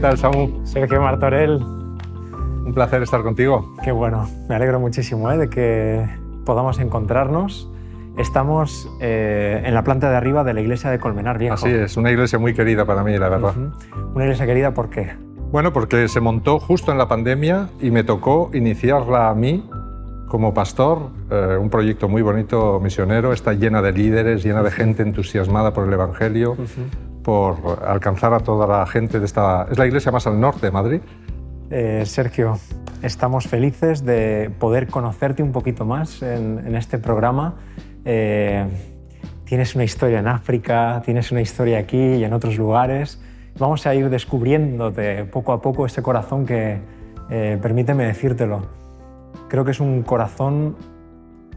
tal, Samu? Sergio Martorell. Un placer estar contigo. Qué bueno, me alegro muchísimo ¿eh? de que podamos encontrarnos. Estamos eh, en la planta de arriba de la iglesia de Colmenar Viejo. Así es, una iglesia muy querida para mí, la verdad. Una iglesia querida, ¿por qué? Bueno, porque se montó justo en la pandemia y me tocó iniciarla a mí como pastor, eh, un proyecto muy bonito, misionero, está llena de líderes, llena de gente entusiasmada por el Evangelio, por alcanzar a toda la gente de esta... Es la iglesia más al norte de Madrid. Eh, Sergio, estamos felices de poder conocerte un poquito más en, este programa. Eh, tienes una historia en África, tienes una historia aquí y en otros lugares. Vamos a ir descubriéndote poco a poco ese corazón que, permíteme decírtelo, Creo que es un corazón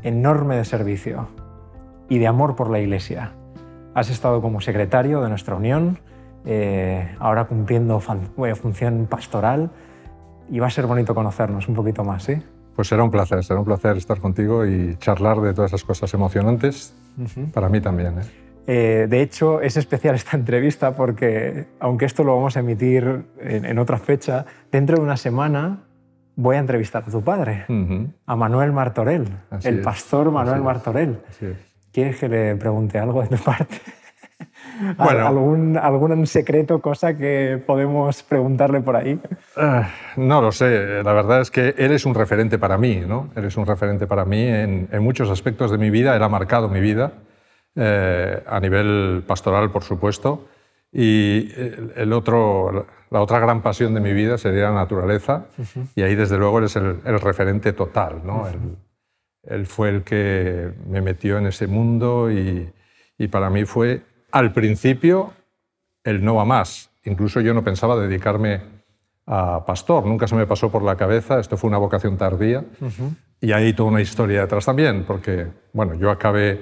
enorme de servicio y de amor por la Iglesia. Has estado como secretario de nuestra unión, eh, ahora cumpliendo eh, función pastoral y va a ser bonito conocernos un poquito más, ¿sí? Pues será un placer, será un placer estar contigo y charlar de todas esas cosas emocionantes. Para mí también. ¿eh? de hecho, es especial esta entrevista porque, aunque esto lo vamos a emitir en, en otra fecha, dentro de una semana voy a entrevistar a tu padre, a Manuel Martorell, el pastor Manuel Martorell. ¿Quieres que le pregunte algo de tu parte? Bueno, ¿Algún, ¿Algún secreto, cosa que podemos preguntarle por ahí? Eh, no lo sé. La verdad es que él es un referente para mí, ¿no? Él es un referente para mí en, muchos aspectos de mi vida. Él ha marcado mi vida, eh, a nivel pastoral, por supuesto. Y el otro, la otra gran pasión de mi vida sería la naturaleza y ahí desde luego él es el, referente total. ¿no? Él, fue el que me metió en ese mundo y, y, para mí fue al principio el no va más. Incluso yo no pensaba dedicarme a pastor, nunca se me pasó por la cabeza, esto fue una vocación tardía y hay toda una historia detrás también, porque bueno, yo acabé...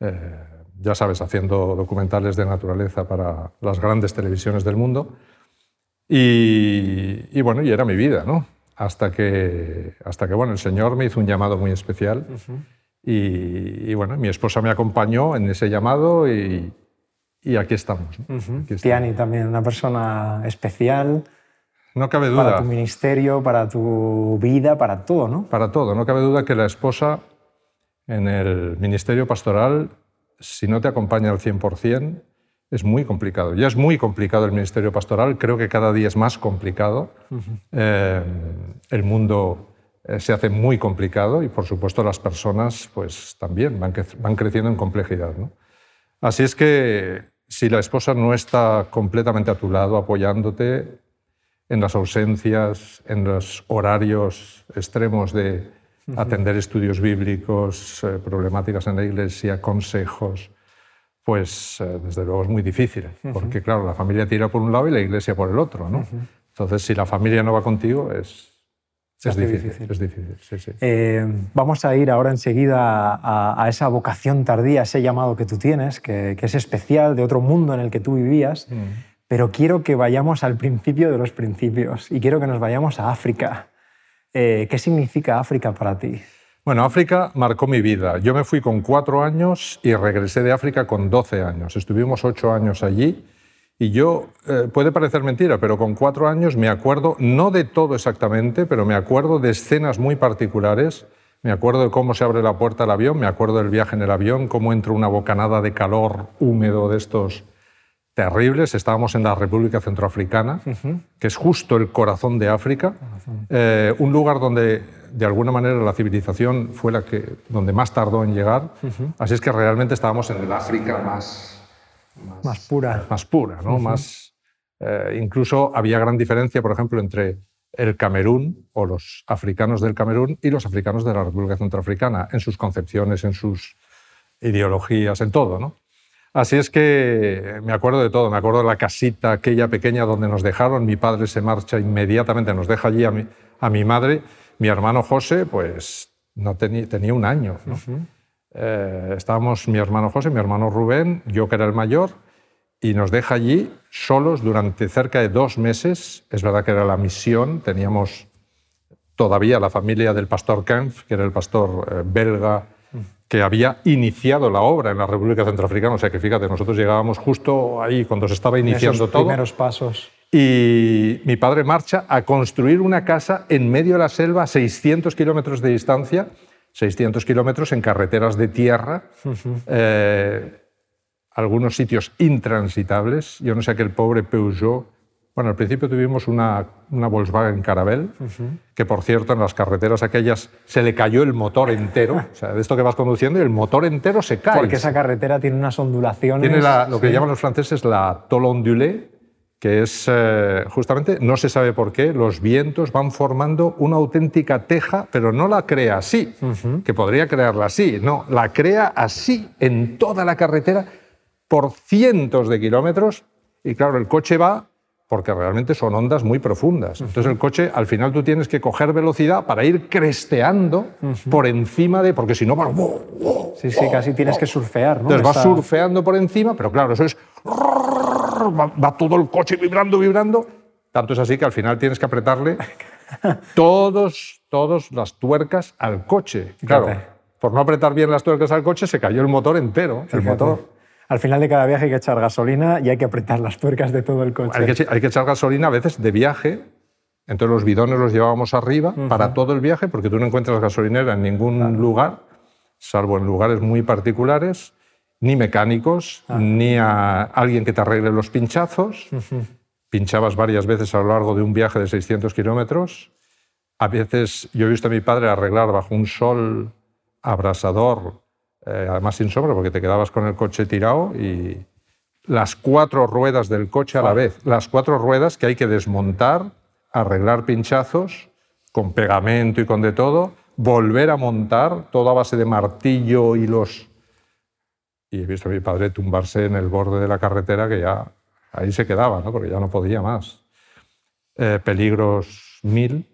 Eh, ya sabes, haciendo documentales de naturaleza para las grandes televisiones del mundo. Y, bueno, y era mi vida, ¿no? Hasta que, hasta que, bueno, el Señor me hizo un llamado muy especial. y, bueno, mi esposa me acompañó en ese llamado y, y aquí estamos. Tiani también, una persona especial. No cabe duda. Para tu ministerio, para tu vida, para todo, ¿no? Para todo. No cabe duda que la esposa en el ministerio pastoral, si no te acompaña al 100%, es muy complicado. Ya es muy complicado el ministerio pastoral, creo que cada día es más complicado. Eh, el mundo eh, se hace muy complicado y, por supuesto, las personas pues, también van, van creciendo en complejidad. Así es que si la esposa no está completamente a tu lado, apoyándote en las ausencias, en los horarios extremos de atender estudios bíblicos, eh, problemáticas en la iglesia, consejos, pues eh, desde luego es muy difícil, porque claro, la familia tira por un lado y la iglesia por el otro, ¿no? Entonces, si la familia no va contigo, es, es difícil, Es difícil sí, sí. Eh, vamos a ir ahora enseguida a, esa vocación tardía, ese llamado que tú tienes, que, es especial, de otro mundo en el que tú vivías, mm. pero quiero que vayamos al principio de los principios y quiero que nos vayamos a África. Eh, ¿Qué significa África para ti? Bueno, África marcó mi vida. Yo me fui con cuatro años y regresé de África con doce años. Estuvimos ocho años allí y yo, eh, puede parecer mentira, pero con cuatro años me acuerdo, no de todo exactamente, pero me acuerdo de escenas muy particulares. Me acuerdo de cómo se abre la puerta del avión, me acuerdo del viaje en el avión, cómo entra una bocanada de calor húmedo de estos terribles. Estábamos en la República Centroafricana, que es justo el corazón de África, eh, un lugar donde de alguna manera la civilización fue la que, donde más tardó en llegar. Así es que realmente estábamos en el África más, más, pura. Más pura, ¿no? más, eh, incluso había gran diferencia, por ejemplo, entre el Camerún o los africanos del Camerún y los africanos de la República Centroafricana, en sus concepciones, en sus ideologías, en todo. ¿no? Así es que me acuerdo de todo, me acuerdo de la casita aquella pequeña donde nos dejaron, mi padre se marcha inmediatamente, nos deja allí a mi, a mi madre mi hermano José, pues no tenía, un año. Eh, estábamos mi hermano José, mi hermano Rubén, yo que era el mayor, y nos deja allí solos durante cerca de dos meses. Es verdad que era la misión, teníamos todavía la familia del pastor Kempf, que era el pastor eh, belga que había iniciado la obra en la República Centroafricana. O sea que fíjate, nosotros llegábamos justo ahí cuando se estaba iniciando Esos todo. primeros pasos. Y mi padre marcha a construir una casa en medio de la selva a 600 kilómetros de distancia, 600 kilómetros en carreteras de tierra, eh, algunos sitios intransitables. Yo no sé aquel pobre Peugeot bueno, al principio tuvimos una, una Volkswagen Caravelle, que por cierto en las carreteras aquellas se le cayó el motor entero. o sea, de esto que vas conduciendo el motor entero se cae. Porque esa carretera tiene unas ondulaciones. Tiene lo que llaman los franceses la tôle ondulée, que es eh, justamente, no se sabe por qué, los vientos van formando una auténtica teja, pero no la crea así, que podría crearla así, no, la crea así en toda la carretera por cientos de kilómetros. Y claro, el coche va porque realmente son ondas muy profundas. Entonces el coche, al final tú tienes que coger velocidad para ir cresteando por encima de, porque si no vas... Sí, sí, casi tienes que surfear, ¿no? Entonces vas surfeando por encima, pero claro, eso es... Va, todo el coche vibrando, vibrando. Tanto es así que al final tienes que apretarle todos, todos las tuercas al coche. Claro, por no apretar bien las tuercas al coche se cayó el motor entero. El motor al final de cada viaje hay que echar gasolina y hay que apretar las tuercas de todo el coche. Hay que, echar gasolina a veces de viaje. Entonces los bidones los llevábamos arriba para todo el viaje porque tú no encuentras gasolinera en ningún lugar, salvo en lugares muy particulares, ni mecánicos, ah. ni a alguien que te arregle los pinchazos. Pinchabas varias veces a lo largo de un viaje de 600 kilómetros. A veces yo he visto a mi padre arreglar bajo un sol abrasador eh, además sin sombra, porque te quedabas con el coche tirado y las cuatro ruedas del coche a la vez, las cuatro ruedas que hay que desmontar, arreglar pinchazos con pegamento y con de todo, volver a montar todo a base de martillo y los... Y he visto a mi padre tumbarse en el borde de la carretera que ya ahí se quedaba, ¿no? porque ya no podía más. Eh, peligros mil.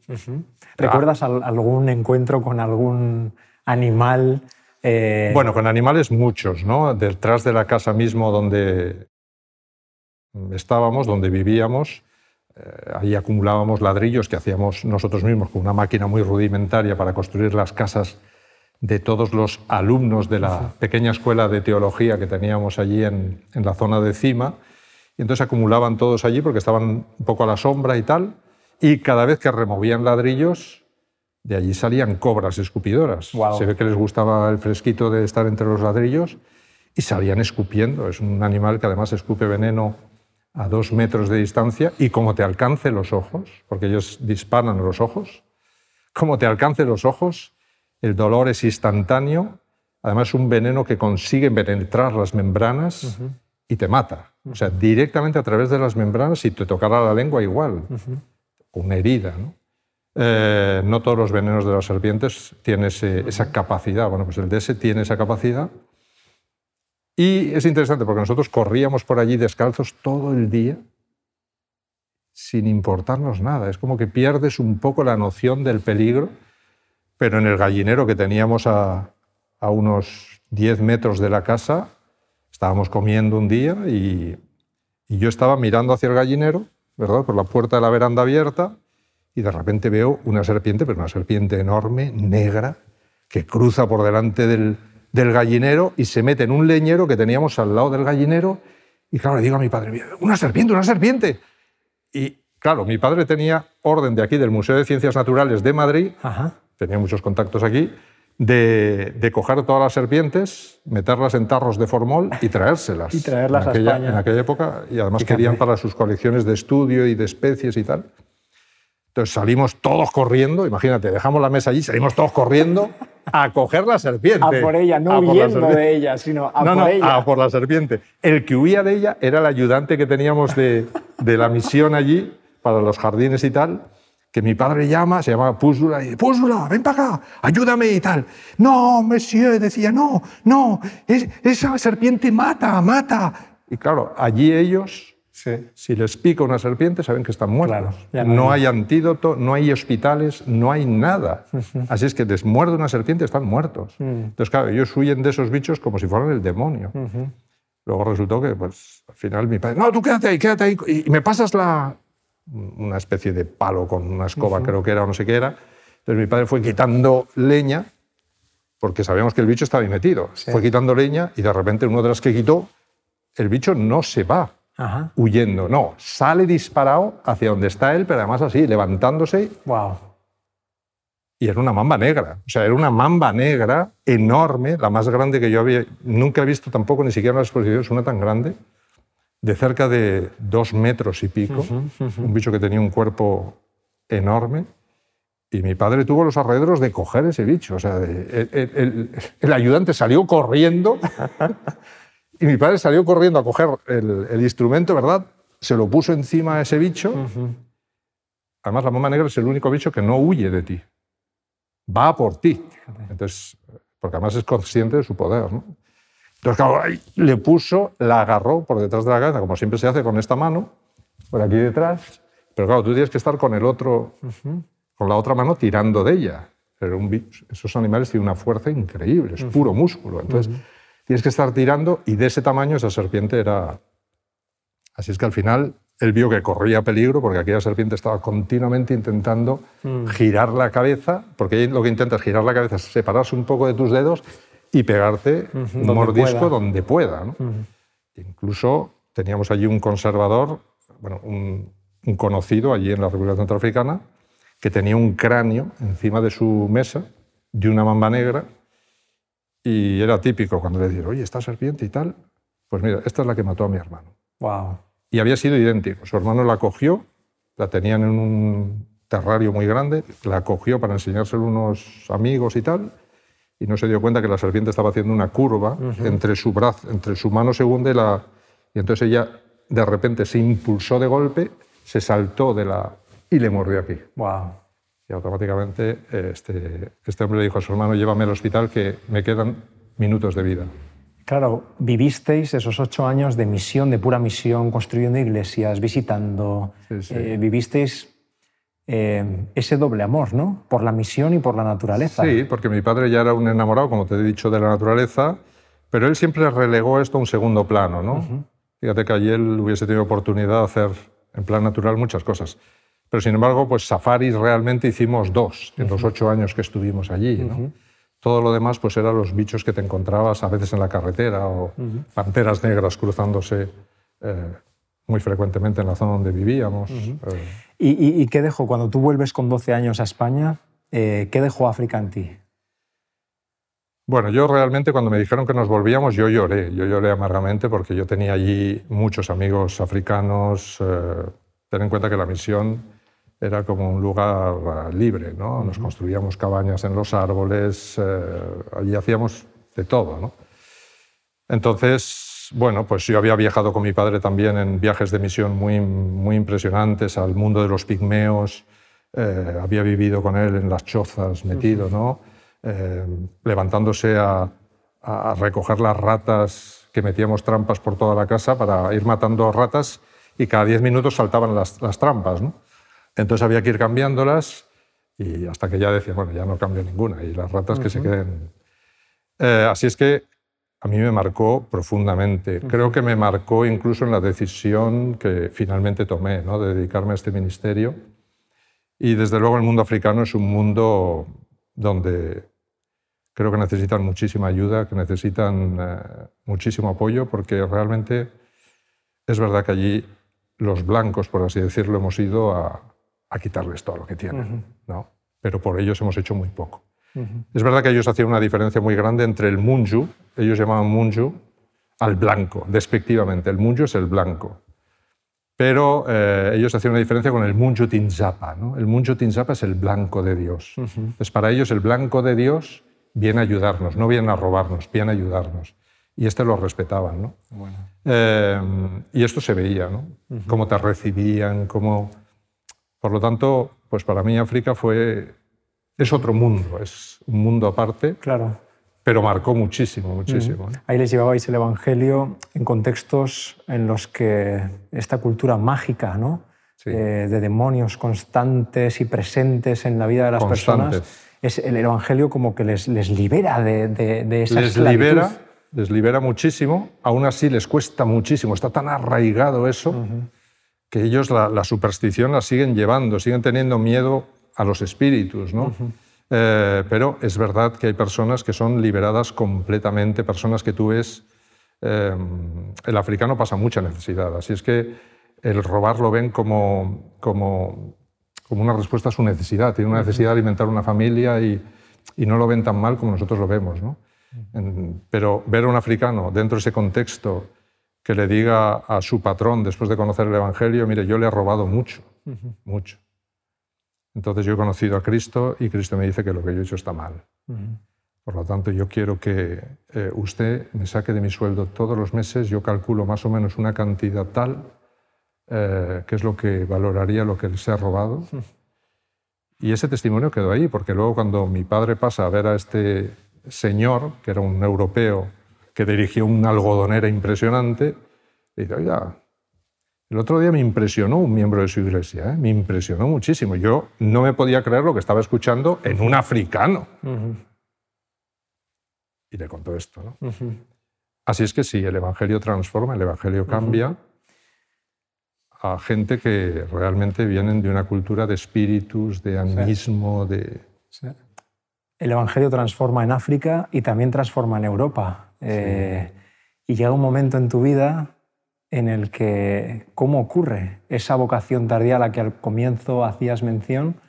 ¿Recuerdas algún encuentro con algún animal eh, bueno, con animales muchos, ¿no? Detrás de la casa mismo donde estábamos, donde vivíamos, eh, ahí acumulábamos ladrillos que hacíamos nosotros mismos con una máquina muy rudimentaria para construir las casas de todos los alumnos de la pequeña escuela de teología que teníamos allí en, en la zona de Cima. Y entonces acumulaban todos allí porque estaban un poco a la sombra y tal. Y cada vez que removían ladrillos, de allí salían cobras escupidoras. Se ve que les gustaba el fresquito de estar entre los ladrillos y salían escupiendo. Es un animal que además escupe veneno a dos metros de distancia y como te alcance los ojos, porque ellos disparan los ojos, como te alcance los ojos, el dolor es instantáneo. Además es un veneno que consigue penetrar las membranas y te mata. O sea, directamente a través de las membranas, si te tocara la lengua igual, una herida. ¿no? Eh, no todos los venenos de las serpientes tienen esa capacidad. Bueno, pues el DS tiene esa capacidad. Y es interesante porque nosotros corríamos por allí descalzos todo el día sin importarnos nada. Es como que pierdes un poco la noción del peligro, pero en el gallinero que teníamos a, unos 10 metros de la casa, estábamos comiendo un día y, y yo estaba mirando hacia el gallinero, ¿verdad? Por la puerta de la veranda abierta y de repente veo una serpiente, pero una serpiente enorme, negra, que cruza por delante del, gallinero y se mete en un leñero que teníamos al lado del gallinero. Y claro, le digo a mi padre, una serpiente, una serpiente. Y claro, mi padre tenía orden de aquí, del Museo de Ciencias Naturales de Madrid, tenía muchos contactos aquí, de, coger todas las serpientes, meterlas en tarros de formol y traérselas. Y traerlas en aquella, a España. En aquella época, y además querían para sus colecciones de estudio y de especies y tal. Entonces salimos todos corriendo, imagínate, dejamos la mesa allí, salimos todos corriendo a coger la serpiente. A por ella, no huyendo de ella, sino a por ella. A por la serpiente. El que huía de ella era el ayudante que teníamos de, de la misión allí, para los jardines y tal, que mi padre llama, se llama Púsula, y dice, Púsula, ven para acá, ayúdame y tal. No, monsieur, decía, no, no, esa serpiente mata, mata. Y claro, allí ellos si les pica una serpiente, saben que están muertos. no, hay... antídoto, no hay hospitales, no hay nada. Así es que les muerde una serpiente, están muertos. Mm. Entonces, claro, ellos huyen de esos bichos como si fueran el demonio. Luego resultó que, pues, al final mi padre, no, tú quédate ahí, quédate ahí, y me pasas la... una especie de palo con una escoba, creo que era o no sé qué era. Entonces mi padre fue quitando leña, porque sabíamos que el bicho estaba ahí metido. Fue quitando leña y de repente uno de las que quitó, el bicho no se va Ajá. huyendo. No, sale disparado hacia donde está él, pero además así, levantándose. Wow. Y era una mamba negra. O sea, era una mamba negra enorme, la más grande que yo había. Nunca he visto tampoco, ni siquiera en las exposiciones, una tan grande, de cerca de dos metros y pico. Un bicho que tenía un cuerpo enorme. Y mi padre tuvo los alrededores de coger ese bicho. O sea, de- el, el- el ayudante salió corriendo y mi padre salió corriendo a coger el, el instrumento, ¿verdad? Se lo puso encima a ese bicho. Además, la mamba negra es el único bicho que no huye de ti. Va a por ti. Entonces, porque además es consciente de su poder. ¿no? Entonces, claro, ahí le puso, la agarró por detrás de la cabeza, como siempre se hace con esta mano, por aquí detrás. Pero claro, tú tienes que estar con el otro, con la otra mano tirando de ella. Pero un esos animales tienen una fuerza increíble, es puro músculo. Entonces, tienes que estar tirando y de ese tamaño esa serpiente era... Así es que al final él vio que corría peligro porque aquella serpiente estaba continuamente intentando girar la cabeza, porque lo que intenta es girar la cabeza, separarse un poco de tus dedos y pegarte un Donde mordisco pueda. donde pueda. ¿no? Incluso teníamos allí un conservador, bueno, un, un conocido allí en la República Centroafricana, que tenía un cráneo encima de su mesa de una mamba negra y era típico cuando le dijeron, oye, esta serpiente y tal, pues mira, esta es la que mató a mi hermano. Wow. Y había sido idéntico. Su hermano la cogió, la tenían en un terrario muy grande, la cogió para enseñárselo a unos amigos y tal, y no se dio cuenta que la serpiente estaba haciendo una curva entre su brazo, entre su mano segunda y la... Y entonces ella de repente se impulsó de golpe, se saltó de la... y le mordió aquí. Wow. Y automáticamente eh, este, este hombre le dijo a su hermano, llévame al hospital que me quedan minutos de vida. Claro, vivisteis esos ocho años de misión, de pura misión, construyendo iglesias, visitando. Sí, sí. Eh, vivisteis eh, ese doble amor, ¿no? Por la misión y por la naturaleza. Sí, porque mi padre ya era un enamorado, como te he dicho, de la naturaleza, pero él siempre relegó esto a un segundo plano, ¿no? Fíjate que allí él hubiese tenido oportunidad de hacer en plan natural muchas cosas. Pero sin embargo, pues safaris realmente hicimos dos en los ocho años que estuvimos allí, ¿no? Todo lo demás pues eran los bichos que te encontrabas a veces en la carretera o panteras negras cruzándose eh, muy frecuentemente en la zona donde vivíamos. eh, ¿Y, y- y qué dejó cuando tú vuelves con 12 años a España? eh, ¿Qué dejó África en ti? Bueno, yo realmente cuando me dijeron que nos volvíamos, yo lloré, yo lloré amargamente porque yo tenía allí muchos amigos africanos. eh, ten en cuenta que la misión era como un lugar eh, libre, ¿no? Nos construíamos cabañas en los árboles, eh, allí hacíamos de todo, ¿no? Entonces, bueno, pues yo había viajado con mi padre también en viajes de misión muy, muy impresionantes al mundo de los pigmeos. eh, había vivido con él en las chozas, metido, ¿no? Eh, levantándose a, a recoger las ratas, que metíamos trampas por toda la casa para ir matando ratas y cada 10 minutos saltaban las, las trampas, ¿no? Entonces había que ir cambiándolas y hasta que ya decía, bueno, ya no cambio ninguna y las ratas que se queden. Eh, así es que a mí me marcó profundamente. Creo que me marcó incluso en la decisión que finalmente tomé, ¿no? de dedicarme a este ministerio. Y desde luego el mundo africano es un mundo donde creo que necesitan muchísima ayuda, que necesitan eh, muchísimo apoyo, porque realmente es verdad que allí los blancos, por así decirlo, hemos ido a, a quitarles todo lo que tienen, ¿no? pero por ellos hemos hecho muy poco. Es verdad que ellos hacían una diferencia muy grande entre el munju, ellos llamaban munju, al blanco, despectivamente. El munju es el blanco. Pero eh, ellos hacían una diferencia con el munju tinzapa. ¿no? El munju tinzapa es el blanco de Dios. Entonces, para ellos el blanco de Dios viene a ayudarnos, no viene a robarnos, viene a ayudarnos. Y este lo respetaban. ¿no? Eh, y esto se veía, ¿no? Cómo te recibían, cómo... Por lo tanto, pues para mí África fue... Es otro mundo, es un mundo aparte, Claro. pero marcó muchísimo, muchísimo. ¿no? Ahí les llevabais el Evangelio en contextos en los que esta cultura mágica, ¿no? Sí. Eh, de demonios constantes y presentes en la vida de las Constantes. personas, es el Evangelio como que les, les libera de, de- de esa les esclavitud. libera, les libera muchísimo, aún así les cuesta muchísimo, está tan arraigado eso que ellos la, la superstición la siguen llevando, siguen teniendo miedo a los espíritus, ¿no? Eh, pero es verdad que hay personas que son liberadas completamente, personas que tú ves eh, el africano pasa mucha necesidad. Así es que el robar lo ven como, como, como una respuesta a su necesidad. Tiene una necesidad de alimentar una familia y, y no lo ven tan mal como nosotros lo vemos. ¿no? Pero ver a un africano dentro de ese contexto que le diga a su patrón después de conocer el Evangelio, mire, yo le he robado mucho, mucho. Entonces yo he conocido a Cristo y Cristo me dice que lo que yo he hecho está mal. Por lo tanto, yo quiero que eh, usted me saque de mi sueldo todos los meses, yo calculo más o menos una cantidad tal, eh, que es lo que valoraría lo que se ha robado. Y ese testimonio quedó ahí, porque luego cuando mi padre pasa a ver a este señor, que era un europeo que dirigió una algodonera impresionante, dice, oiga, el otro día me impresionó un miembro de su iglesia, ¿eh? me impresionó muchísimo. Yo no me podía creer lo que estaba escuchando en un africano. Y le contó esto. ¿no? Así es que sí, el Evangelio transforma, el Evangelio cambia a gente que realmente vienen de una cultura de espíritus, de animismo, de... El Evangelio transforma en África y también transforma en Europa. Eh, y llega un momento en tu vida en el que, ¿cómo ocurre esa vocación tardía a la que al comienzo hacías mención?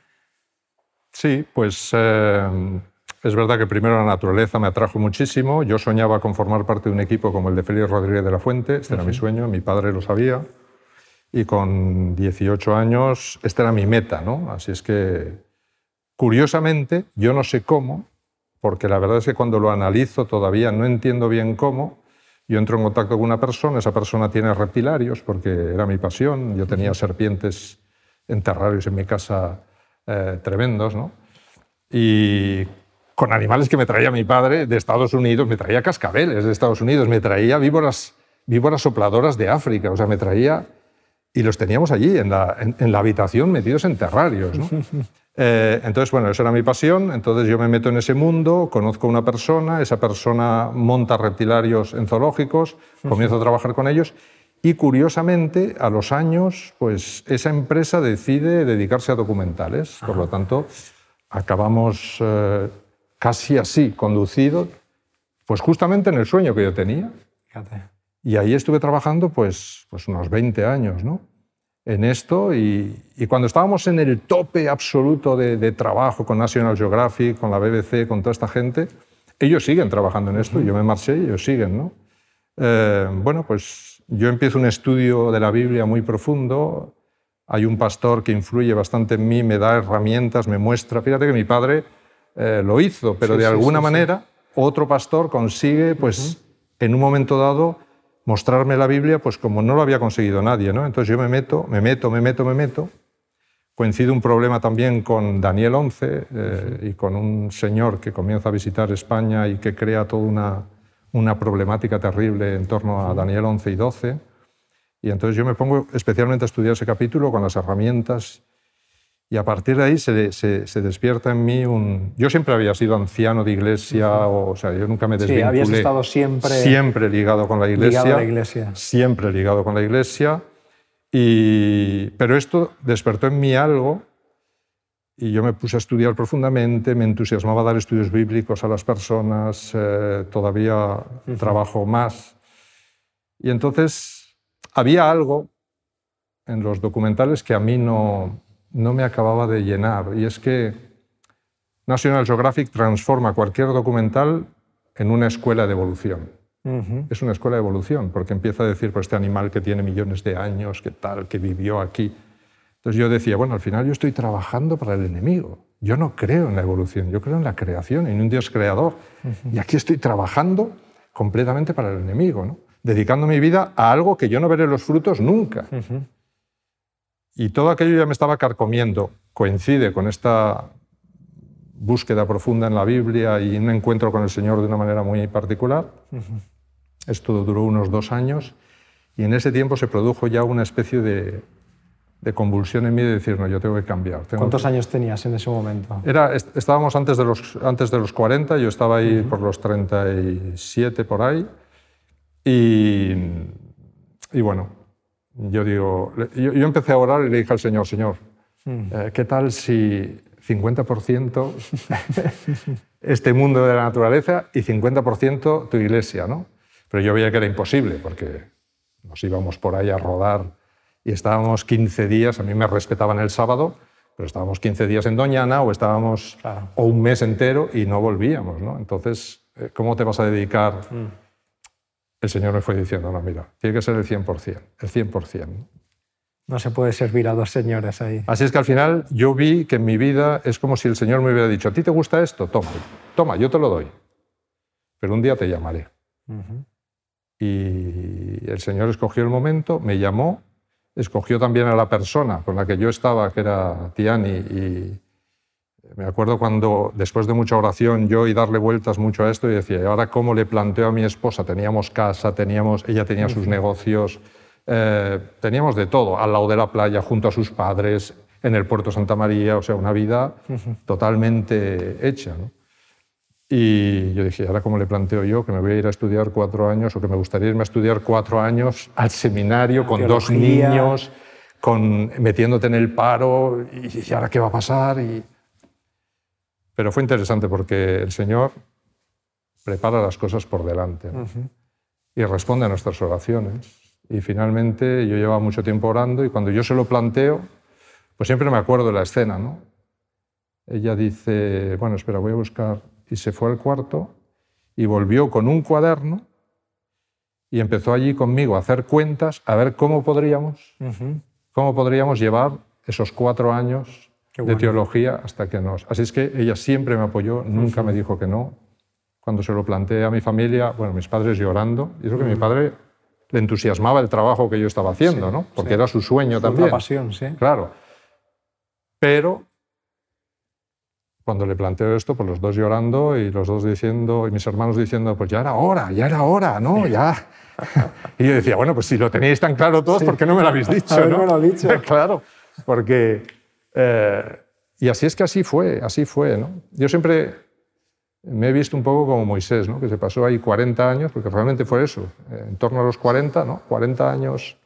Sí, pues eh, es verdad que primero la naturaleza me atrajo muchísimo. Yo soñaba con formar parte de un equipo como el de Félix Rodríguez de la Fuente, este era mi sueño, mi padre lo sabía. Y con 18 años, esta era mi meta, ¿no? Así es que, curiosamente, yo no sé cómo, porque la verdad es que cuando lo analizo todavía no entiendo bien cómo. Yo entro en contacto con una persona, esa persona tiene reptilarios, porque era mi pasión, yo tenía serpientes en terrarios en mi casa eh, tremendos, ¿no? Y con animales que me traía mi padre de Estados Unidos, me traía cascabeles de Estados Unidos, me traía víboras, víboras sopladoras de África, o sea, me traía... Y los teníamos allí, en la, en la habitación, metidos en terrarios, ¿no? Eh, entonces, bueno, eso era mi pasión, entonces yo me meto en ese mundo, conozco a una persona, esa persona monta reptilarios en zoológicos, comienzo a trabajar con ellos. Y curiosamente, a los años, pues esa empresa decide dedicarse a documentales, por lo tanto, acabamos eh, casi así, conducido, pues justamente en el sueño que yo tenía. Y ahí estuve trabajando pues, pues unos 20 años, ¿no? En esto y, cuando estábamos en el tope absoluto de, trabajo con National Geographic, con la BBC, con toda esta gente, ellos siguen trabajando en esto, yo me marché y ellos siguen. ¿no? Eh, bueno, pues yo empiezo un estudio de la Biblia muy profundo, hay un pastor que influye bastante en mí, me da herramientas, me muestra, fíjate que mi padre eh, lo hizo, pero de alguna manera otro pastor consigue, pues en un momento dado, mostrarme la Biblia, pues como no lo había conseguido nadie, ¿no? Entonces yo me meto, me meto, me meto, me meto. Coincide un problema también con Daniel 11 eh, y con un señor que comienza a visitar España y que crea toda una, una problemática terrible en torno a Daniel 11 y 12. Y entonces yo me pongo especialmente a estudiar ese capítulo con las herramientas y a partir de ahí se, se, despierta en mí un... Yo siempre había sido anciano de iglesia, o, sea, yo nunca me desvinculé. Sí, habías estado siempre... Siempre ligado con la iglesia. Ligado a la iglesia. Siempre ligado con la iglesia. Y, pero esto despertó en mí algo y yo me puse a estudiar profundamente, me entusiasmaba dar estudios bíblicos a las personas, eh, todavía trabajo más. Y entonces había algo en los documentales que a mí no, no me acababa de llenar. Y es que National Geographic transforma cualquier documental en una escuela de evolución. Es una escuela de evolución, porque empieza a decir, pues este animal que tiene millones de años, que tal, que vivió aquí. Entonces yo decía, bueno, al final yo estoy trabajando para el enemigo. Yo no creo en la evolución, yo creo en la creación, en un Dios creador. Y aquí estoy trabajando completamente para el enemigo, ¿no? dedicando mi vida a algo que yo no veré los frutos nunca. Y todo aquello ya me estaba carcomiendo. Coincide con esta búsqueda profunda en la Biblia y un encuentro con el Señor de una manera muy particular. Esto duró unos dos años y en ese tiempo se produjo ya una especie de, convulsión en mí de decir, no, yo tengo que cambiar. ¿Cuántos años tenías en ese momento? Era, estábamos antes de, los, antes de los 40, yo estaba ahí por los 37, por ahí. Y, y bueno, yo digo, yo, empecé a orar y le dije al Señor, Señor, hmm. eh, ¿qué tal si 50% este mundo de la naturaleza y 50% tu iglesia? ¿no? Pero yo veía que era imposible, porque nos íbamos por ahí a rodar y estábamos 15 días, a mí me respetaban el sábado, pero estábamos 15 días en Doñana o estábamos o un mes entero y no volvíamos. ¿no? Entonces, eh, ¿cómo te vas a dedicar? Mm. El Señor me fue diciendo, no, mira, tiene que ser el 100%, el 100%. No se puede servir a dos señores ahí. Así es que al final yo vi que en mi vida es como si el Señor me hubiera dicho, ¿a ti te gusta esto? Toma, toma, yo te lo doy. Pero un día te llamaré. Y el Señor escogió el momento, me llamó, escogió también a la persona con la que yo estaba, que era Tiani, y me acuerdo cuando después de mucha oración yo y darle vueltas mucho a esto y decía, ¿y ahora cómo le planteo a mi esposa? Teníamos casa, teníamos, ella tenía sus negocios eh, teníamos de todo, al lado de la playa, junto a sus padres, en el puerto Santa María, o sea, una vida totalmente hecha. Y yo dije, ahora cómo le planteo yo que me voy a ir a estudiar cuatro años o que me gustaría irme a estudiar cuatro años al seminario con dos niños, con, metiéndote en el paro y, ahora qué va a pasar. Y... Pero fue interesante porque el Señor prepara las cosas por delante y responde a nuestras oraciones. Y finalmente yo llevaba mucho tiempo orando y cuando yo se lo planteo, pues siempre me acuerdo de la escena, ¿no? Ella dice, bueno, espera, voy a buscar. Y se fue al cuarto y volvió con un cuaderno y empezó allí conmigo a hacer cuentas, a ver cómo podríamos, cómo podríamos llevar esos cuatro años de teología hasta que nos... Así es que ella siempre me apoyó, nunca me dijo que no. Cuando se lo planteé a mi familia, bueno, mis padres llorando, y eso que mi padre le entusiasmaba el trabajo que yo estaba haciendo, ¿no? Porque era su sueño también. Una pasión, sí. Claro. Pero cuando le planteo esto, pues los dos llorando y los dos diciendo, y mis hermanos diciendo, pues ya era hora, ya era hora, ¿no? Ya. y yo decía, bueno, pues si lo teníais tan claro todos, ¿por qué no me lo habéis dicho? ¿no? me lo dicho. claro, porque... Eh, y así es que así fue, así fue, ¿no? Yo siempre me he visto un poco como Moisés, ¿no? que se pasó ahí 40 años, porque realmente fue eso, eh, en torno a los 40, ¿no? 40 años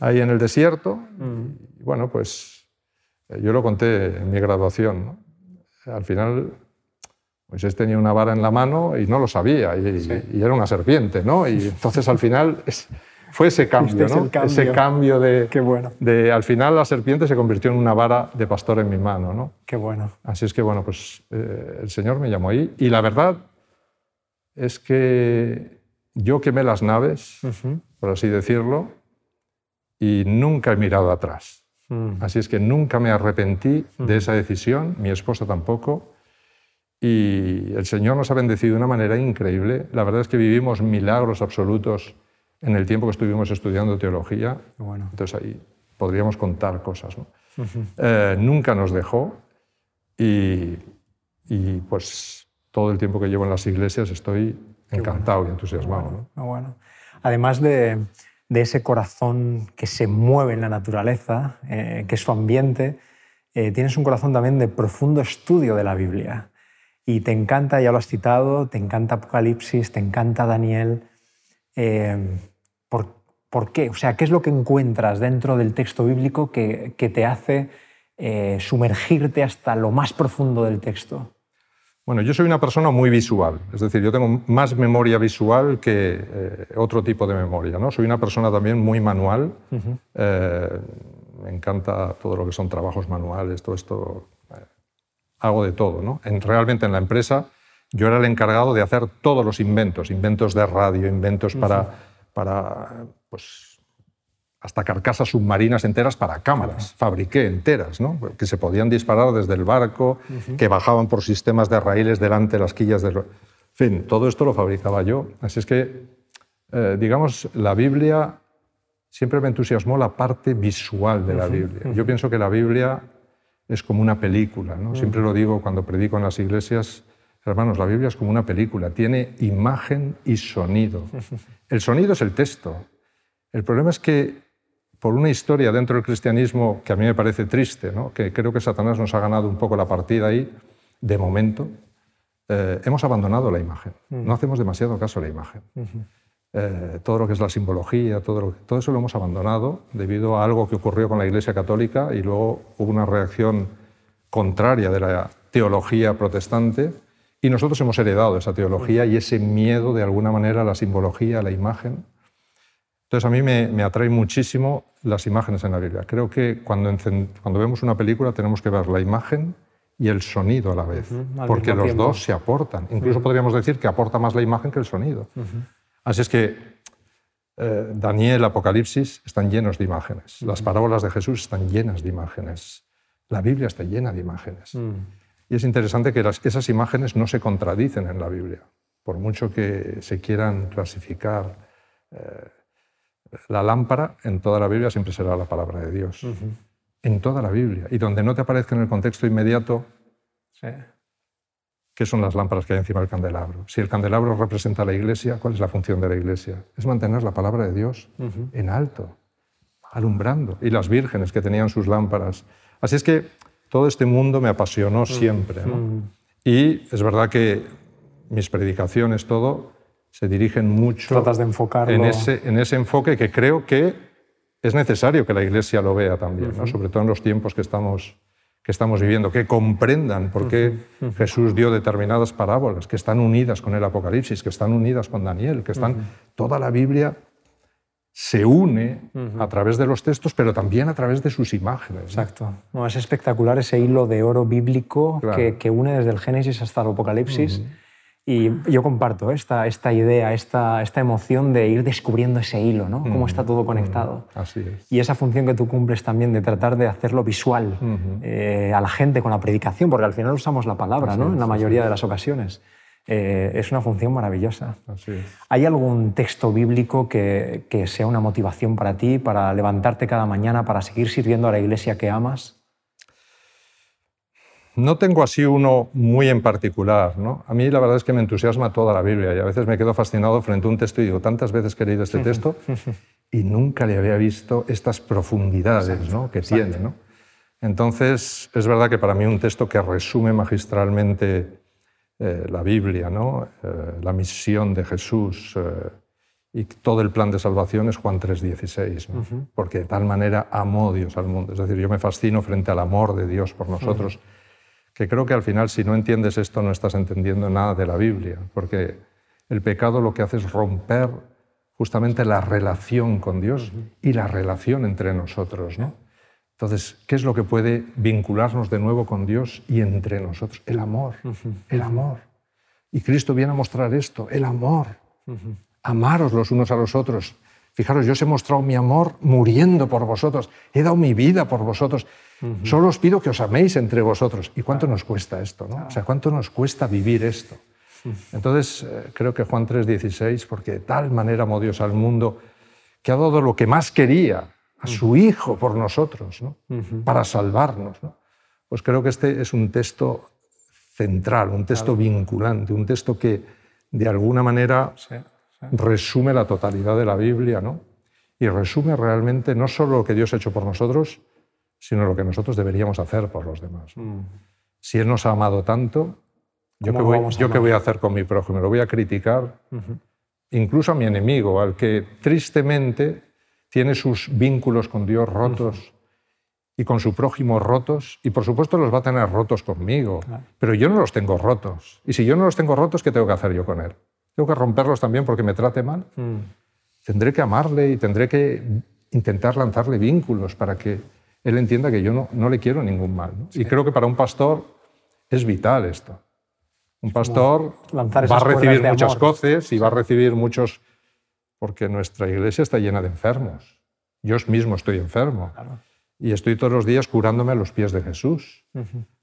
ahí en el desierto. Y bueno, pues eh, yo lo conté en mi graduación. ¿no? Al final, Moisés tenía una vara en la mano y no lo sabía, y, y era una serpiente, ¿no? Y entonces al final... Es, fue ese cambio, ¿no? Ese cambio de, Qué bueno. de, al final la serpiente se convirtió en una vara de pastor en mi mano, ¿no? Qué bueno. Así es que bueno, pues eh, el Señor me llamó ahí y la verdad es que yo quemé las naves, por así decirlo, y nunca he mirado atrás. Mm. Así es que nunca me arrepentí de esa decisión, mi esposa tampoco. Y el Señor nos ha bendecido de una manera increíble. La verdad es que vivimos milagros absolutos en el tiempo que estuvimos estudiando teología. Bueno. Entonces ahí podríamos contar cosas. Eh, nunca nos dejó y, y, pues todo el tiempo que llevo en las iglesias estoy encantado y entusiasmado. Bueno. Además de, de, ese corazón que se mueve en la naturaleza, eh, que es su ambiente, eh, tienes un corazón también de profundo estudio de la Biblia. Y te encanta, ya lo has citado, te encanta Apocalipsis, te encanta Daniel. ¿Por, qué? O sea, ¿qué es lo que encuentras dentro del texto bíblico que, te hace eh, sumergirte hasta lo más profundo del texto? Bueno, yo soy una persona muy visual, es decir, yo tengo más memoria visual que eh, otro tipo de memoria. ¿no? Soy una persona también muy manual, eh, me encanta todo lo que son trabajos manuales, todo esto, hago de todo. ¿no? En, realmente en la empresa yo era el encargado de hacer todos los inventos, inventos de radio, inventos para para pues, hasta carcasas submarinas enteras para cámaras. Fabriqué enteras, ¿no? que se podían disparar desde el barco, que bajaban por sistemas de raíles delante de las quillas de... En fin, todo esto lo fabricaba yo. Así es que, eh, digamos, la Biblia siempre me entusiasmó la parte visual de la Biblia. Yo pienso que la Biblia es como una película. ¿no? Siempre lo digo cuando predico en las iglesias. Hermanos, la Biblia es como una película, tiene imagen y sonido. El sonido es el texto. El problema es que por una historia dentro del cristianismo que a mí me parece triste, que creo que Satanás nos ha ganado un poco la partida ahí, de momento, eh, hemos abandonado la imagen. Mm. No hacemos demasiado caso a la imagen. Eh, todo lo que es la simbología, todo, todo eso lo hemos abandonado debido a algo que ocurrió con la Iglesia Católica y luego hubo una reacción contraria de la teología protestante Y nosotros hemos heredado esa teología y ese miedo de alguna manera a la simbología, a la imagen. Entonces a mí me, me atrae muchísimo las imágenes en la Biblia. Creo que cuando, cuando vemos una película tenemos que ver la imagen y el sonido a la vez, porque los dos se aportan. Incluso podríamos decir que aporta más la imagen que el sonido. Así es que eh, Daniel, Apocalipsis están llenos de imágenes. Las parábolas de Jesús están llenas de imágenes. La Biblia está llena de imágenes. Y es interesante que esas imágenes no se contradicen en la Biblia, por mucho que se quieran clasificar. Eh, la lámpara en toda la Biblia siempre será la palabra de Dios. En toda la Biblia. Y donde no te aparezca en el contexto inmediato, sí. ¿Qué son las lámparas que hay encima del candelabro? Si el candelabro representa a la iglesia, ¿cuál es la función de la iglesia? Es mantener la palabra de Dios en alto, alumbrando. Y las vírgenes que tenían sus lámparas. Así es que todo este mundo me apasionó siempre. Y es verdad que mis predicaciones, todo, se dirigen mucho Tratas de enfocarlo. En, ese, en ese enfoque que creo que es necesario que la iglesia lo vea también, sobre todo en los tiempos que estamos que estamos viviendo, que comprendan por qué Jesús dio determinadas parábolas, que están unidas con el Apocalipsis, que están unidas con Daniel, que están... Toda la Biblia se une a través de los textos, pero también a través de sus imágenes. Exacto. No, es espectacular ese hilo de oro bíblico que, que, une desde el Génesis hasta el Apocalipsis. Y yo comparto esta, esta idea, esta, esta emoción de ir descubriendo ese hilo, ¿no? Cómo está todo conectado. Así es. Y esa función que tú cumples también de tratar de hacerlo visual eh, a la gente con la predicación, porque al final usamos la palabra, ¿no? en la mayoría de las ocasiones. Eh, es una función maravillosa. Así es. ¿Hay algún texto bíblico que, que sea una motivación para ti, para levantarte cada mañana, para seguir sirviendo a la iglesia que amas? No tengo así uno muy en particular. ¿no? A mí la verdad es que me entusiasma toda la Biblia y a veces me quedo fascinado frente a un texto y digo, tantas veces que he leído este texto y nunca le había visto estas profundidades ¿no? que tiene. ¿no? Entonces, es verdad que para mí un texto que resume magistralmente eh, la Biblia, ¿no? Eh, la misión de Jesús eh, y todo el plan de salvación es Juan 3:16, porque de tal manera amó Dios al mundo. Es decir, yo me fascino frente al amor de Dios por nosotros que creo que al final si no entiendes esto no estás entendiendo nada de la Biblia, porque el pecado lo que hace es romper justamente la relación con Dios y la relación entre nosotros. ¿no? Entonces, ¿qué es lo que puede vincularnos de nuevo con Dios y entre nosotros? El amor, el amor. Y Cristo viene a mostrar esto, el amor. Amaros los unos a los otros. Fijaros, yo os he mostrado mi amor muriendo por vosotros, he dado mi vida por vosotros. Solo os pido que os améis entre vosotros. ¿Y cuánto nos cuesta esto? ¿no? O sea, ¿cuánto nos cuesta vivir esto? Entonces, eh, creo que Juan 3:16, porque de tal manera amó Dios al mundo, que ha dado lo que más quería, a su Hijo por nosotros, ¿no? para salvarnos. ¿no? Pues creo que este es un texto central, un texto vinculante, un texto que de alguna manera resume la totalidad de la Biblia, ¿no? Y resume realmente no solo lo que Dios ha hecho por nosotros, sino lo que nosotros deberíamos hacer por los demás. Mm. Si Él nos ha amado tanto, ¿yo, qué voy, ¿yo qué voy, a hacer con mi prójimo? Lo voy a criticar, incluso a mi enemigo, al que tristemente tiene sus vínculos con Dios rotos y con su prójimo rotos, y por supuesto los va a tener rotos conmigo, pero yo no los tengo rotos. Y si yo no los tengo rotos, ¿qué tengo que hacer yo con Él? ¿Tengo que romperlos también porque me trate mal? Mm. Tendré que amarle y tendré que intentar lanzarle vínculos para que él entienda que yo no, no le quiero ningún mal. Y creo que para un pastor es vital esto. Un pastor va a recibir muchas coces y va a recibir muchos... Porque nuestra iglesia está llena de enfermos. Yo mismo estoy enfermo. Y estoy todos los días curándome a los pies de Jesús.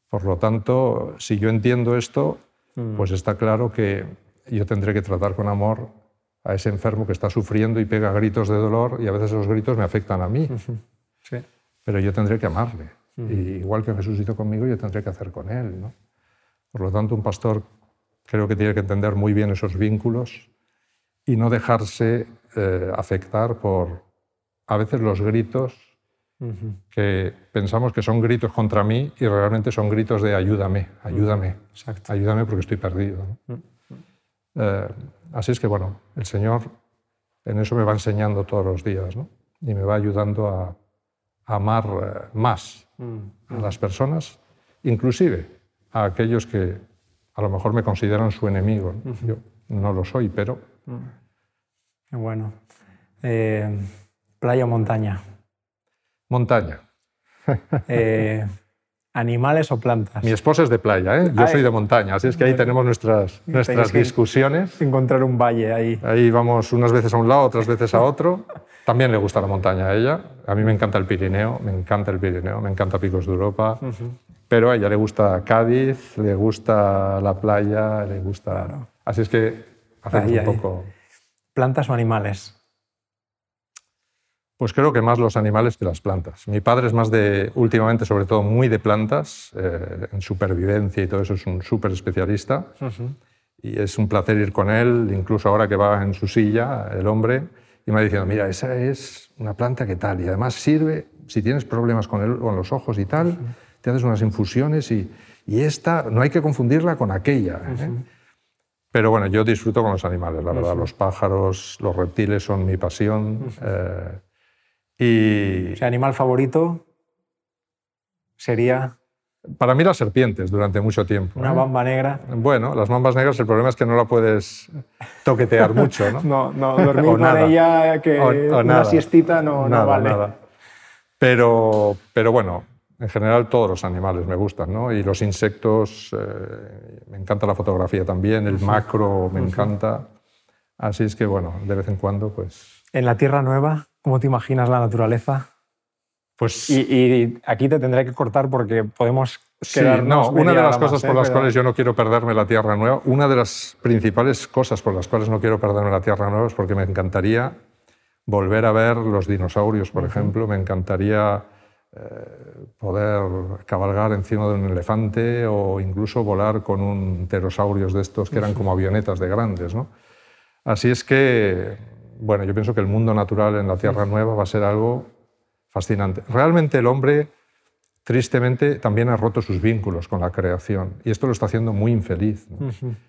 Por lo tanto, si yo entiendo esto, mm. pues está claro que yo tendré que tratar con amor a ese enfermo que está sufriendo y pega gritos de dolor y a veces esos gritos me afectan a mí. Sí pero yo tendré que amarle. igual que Jesús hizo conmigo, yo tendré que hacer con él. ¿no? Por lo tanto, un pastor creo que tiene que entender muy bien esos vínculos y no dejarse eh, afectar por a veces los gritos que pensamos que son gritos contra mí y realmente son gritos de ayúdame, ayúdame, ayúdame porque estoy perdido. Eh, así es que bueno, el Señor en eso me va enseñando todos los días ¿no? y me va ayudando a, amar eh, más mm. a las personas, inclusive a aquellos que a lo mejor me consideran su enemigo. Yo no lo soy, pero... Qué bueno. Eh, playa o montaña. Montaña. Eh, ¿Animales o plantas? Mi esposa es de playa, ¿eh? yo soy de montaña, así es que ahí tenemos nuestras, nuestras discusiones. Encontrar un valle ahí. Ahí vamos unas veces a un lado, otras veces a otro. También le gusta la montaña a ella. A mí me encanta el Pirineo, me encanta el Pirineo, me encanta Picos de Europa. Pero a ella le gusta Cádiz, le gusta la playa, le gusta... Así es que hacemos un poco... ¿Plantas o animales? Pues creo que más los animales que las plantas. Mi padre es más de, últimamente, sobre todo, muy de plantas, eh, en supervivencia y todo eso, es un súper especialista. Y es un placer ir con él, incluso ahora que va en su silla, el hombre, y me va diciendo, mira, esa es una planta que tal, y además sirve, si tienes problemas con, el, con los ojos y tal, te haces unas infusiones y, y, esta no hay que confundirla con aquella. ¿eh? Pero bueno, yo disfruto con los animales, la verdad. Los pájaros, los reptiles son mi pasión. Y... O animal favorito sería... Para mí las serpientes durante mucho tiempo. ¿Una bamba negra? Bueno, las bambas negras el problema es que no la puedes toquetear mucho, ¿no? no, no, dormir con ella, que una siestita no, no vale. Nada. Pero, pero bueno, en general todos los animales me gustan, ¿no? Y los insectos, eh, me encanta la fotografía también, el macro me encanta. Así es que bueno, de vez en cuando pues... ¿En la Tierra Nueva? ¿Cómo te imaginas la naturaleza? Pues... Y, aquí te tendré que cortar porque podemos quedarnos... no, una de las cosas por ¿eh? las cuales yo no quiero perderme la Tierra Nueva, una de las principales cosas por las cuales no quiero perderme la Tierra Nueva es porque me encantaría volver a ver los dinosaurios, por ejemplo, me encantaría poder cabalgar encima de un elefante o incluso volar con un pterosaurios de estos que eran como avionetas de grandes. ¿no? Así es que bueno, yo pienso que el mundo natural en la Tierra Nueva va a ser algo fascinante. Realmente el hombre, tristemente, también ha roto sus vínculos con la creación y esto lo está haciendo muy infeliz.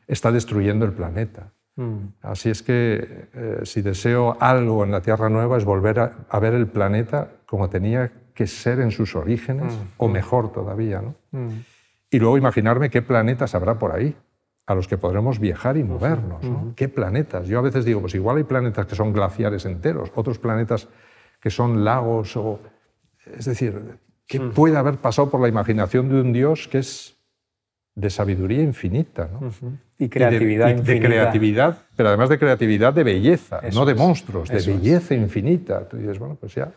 Está destruyendo el planeta. Mm. Así es que eh, si deseo algo en la Tierra Nueva es volver a, ver el planeta como tenía que ser en sus orígenes, mm. o mejor todavía. ¿no? Mm. Y luego imaginarme qué planetas habrá por ahí a los que podremos viajar y movernos. ¿Qué planetas? Yo a veces digo, pues igual hay planetas que son glaciares enteros, otros planetas que son lagos, o, es decir, ¿qué puede haber pasado por la imaginación de un Dios que es de sabiduría infinita? Y creatividad infinita. De creatividad, pero además de creatividad de belleza, no de monstruos, de belleza infinita. Tú dices, bueno, pues ya.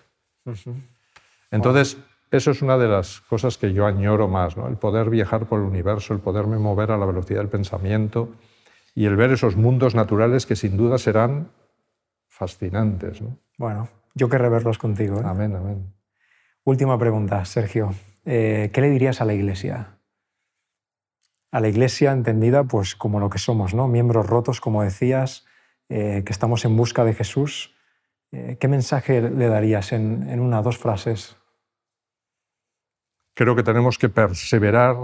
Entonces, eso es una de las cosas que yo añoro más, ¿no? el poder viajar por el universo, el poderme mover a la velocidad del pensamiento y el ver esos mundos naturales que sin duda serán fascinantes. ¿no? Bueno, yo querré verlos contigo. ¿eh? Amén, amén. Última pregunta, Sergio. Eh, ¿Qué le dirías a la Iglesia? A la Iglesia entendida pues, como lo que somos, ¿no? miembros rotos, como decías, eh, que estamos en busca de Jesús. ¿Qué mensaje le darías en, en una o dos frases? Creo que tenemos que perseverar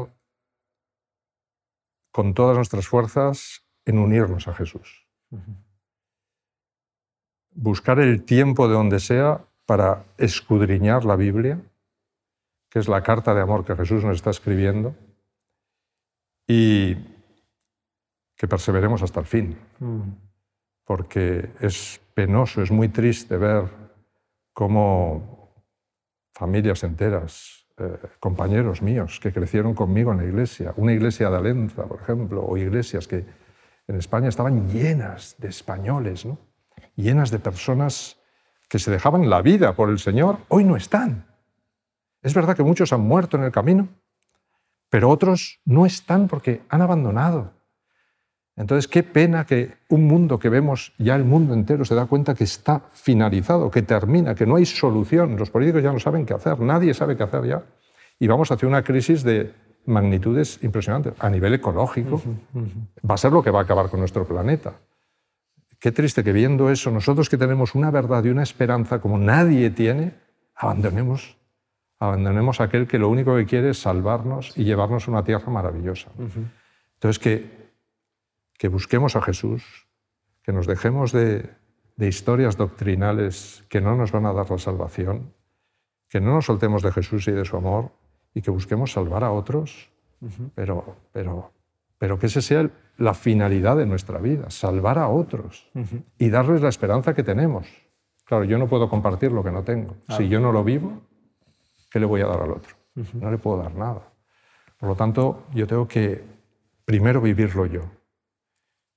con todas nuestras fuerzas en unirnos a Jesús. Buscar el tiempo de donde sea para escudriñar la Biblia, que es la carta de amor que Jesús nos está escribiendo, y que perseveremos hasta el fin. Porque es penoso, es muy triste ver cómo familias enteras eh, compañeros míos que crecieron conmigo en la iglesia, una iglesia de Alenza, por ejemplo, o iglesias que en España estaban llenas de españoles, llenas de personas que se dejaban la vida por el Señor, hoy no están. Es verdad que muchos han muerto en el camino, pero otros no están porque han abandonado entonces, qué pena que un mundo que vemos, ya el mundo entero se da cuenta que está finalizado, que termina, que no hay solución. Los políticos ya no saben qué hacer, nadie sabe qué hacer ya. Y vamos hacia una crisis de magnitudes impresionantes. A nivel ecológico, va a ser lo que va a acabar con nuestro planeta. Qué triste que viendo eso, nosotros que tenemos una verdad y una esperanza como nadie tiene, abandonemos, abandonemos a aquel que lo único que quiere es salvarnos y llevarnos a una tierra maravillosa. Entonces, que que busquemos a Jesús, que nos dejemos de, historias doctrinales que no nos van a dar la salvación, que no nos soltemos de Jesús y de su amor y que busquemos salvar a otros, pero, pero pero que ese sea la finalidad de nuestra vida, salvar a otros y darles la esperanza que tenemos. Claro, yo no puedo compartir lo que no tengo. Si yo no lo vivo, ¿qué le voy a dar al otro? No le puedo dar nada. Por lo tanto, yo tengo que primero vivirlo yo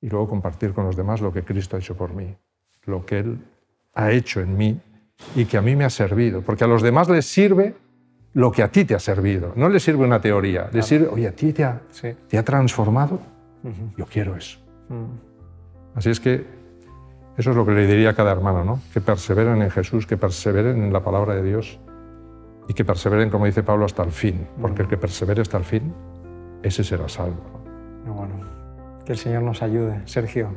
y luego compartir con los demás lo que Cristo ha hecho por mí, lo que Él ha hecho en mí y que a mí me ha servido. Porque a los demás les sirve lo que a ti te ha servido. No le sirve una teoría, le sirve, oye, a ti te ha, te ha transformado, yo quiero eso. Mm. Así es que eso es lo que le diría a cada hermano, ¿no? que perseveren en Jesús, que perseveren en la palabra de Dios y que perseveren, como dice Pablo, hasta el fin, porque el que persevere hasta el fin, ese será salvo. Bueno, que el Señor nos ayude. Sergio,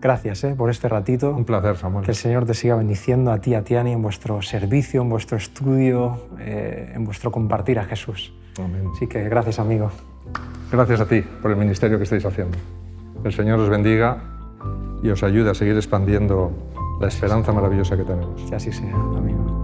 Gracias eh, por este ratito. Un placer, Samuel. Que el Señor te siga bendiciendo a ti, a Tiani, en vuestro servicio, en vuestro estudio, eh, en vuestro compartir a Jesús. Amén. Así que gracias, amigo. Gracias a ti por el ministerio que estáis haciendo. El Señor os bendiga y os ayude a seguir expandiendo la esperanza maravillosa que tenemos. Que así sea, amigo.